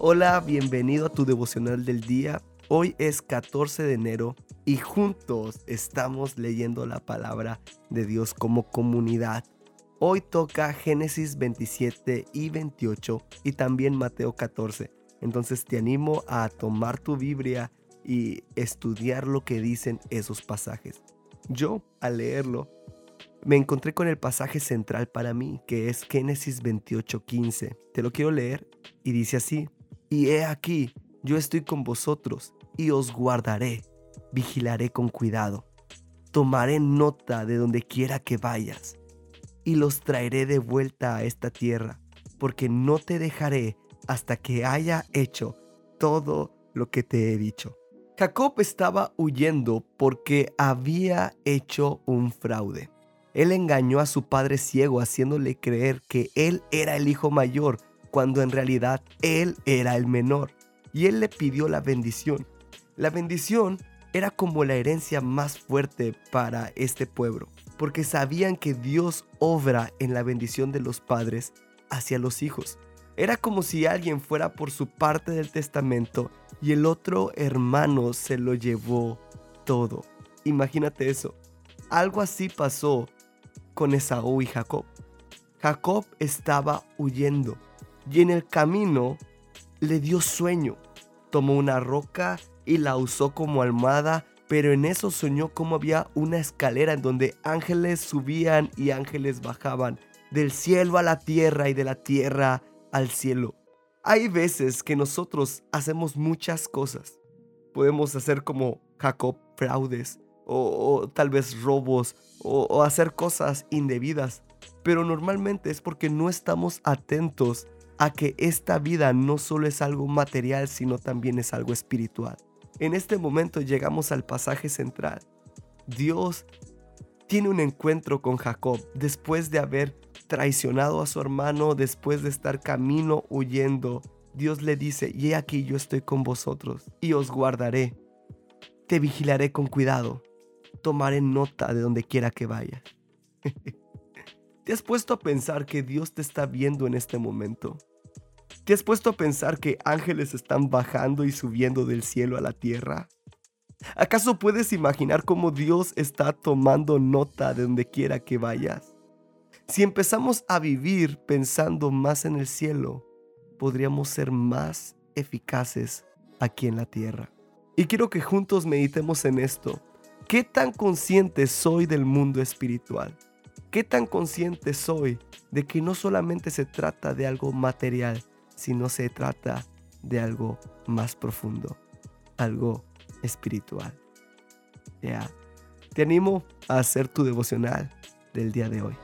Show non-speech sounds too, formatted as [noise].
Hola, bienvenido a tu devocional del día. Hoy es 14 de enero y juntos estamos leyendo la palabra de Dios como comunidad. Hoy toca Génesis 27 y 28 y también Mateo 14. Entonces te animo a tomar tu Biblia y estudiar lo que dicen esos pasajes. Yo, al leerlo, me encontré con el pasaje central para mí, que es Génesis 28:15. Te lo quiero leer y dice así, y he aquí, yo estoy con vosotros y os guardaré, vigilaré con cuidado, tomaré nota de donde quiera que vayas y los traeré de vuelta a esta tierra, porque no te dejaré hasta que haya hecho todo lo que te he dicho. Jacob estaba huyendo porque había hecho un fraude. Él engañó a su padre ciego haciéndole creer que él era el hijo mayor cuando en realidad él era el menor. Y él le pidió la bendición. La bendición era como la herencia más fuerte para este pueblo, porque sabían que Dios obra en la bendición de los padres hacia los hijos. Era como si alguien fuera por su parte del testamento y el otro hermano se lo llevó todo. Imagínate eso. Algo así pasó con Esaú y Jacob. Jacob estaba huyendo y en el camino le dio sueño. Tomó una roca y la usó como almohada, pero en eso soñó como había una escalera en donde ángeles subían y ángeles bajaban, del cielo a la tierra y de la tierra al cielo. Hay veces que nosotros hacemos muchas cosas. Podemos hacer como Jacob fraudes, o, tal vez robos o, hacer cosas indebidas. Pero normalmente es porque no estamos atentos a que esta vida no solo es algo material, sino también es algo espiritual. En este momento llegamos al pasaje central. Dios tiene un encuentro con Jacob después de haber traicionado a su hermano, después de estar camino huyendo. Dios le dice, y he aquí yo estoy con vosotros y os guardaré. Te vigilaré con cuidado tomaré nota de donde quiera que vayas. [laughs] ¿Te has puesto a pensar que Dios te está viendo en este momento? ¿Te has puesto a pensar que ángeles están bajando y subiendo del cielo a la tierra? ¿Acaso puedes imaginar cómo Dios está tomando nota de donde quiera que vayas? Si empezamos a vivir pensando más en el cielo, podríamos ser más eficaces aquí en la tierra. Y quiero que juntos meditemos en esto ¿Qué tan consciente soy del mundo espiritual? ¿Qué tan consciente soy de que no solamente se trata de algo material, sino se trata de algo más profundo, algo espiritual? Ya. Te animo a hacer tu devocional del día de hoy.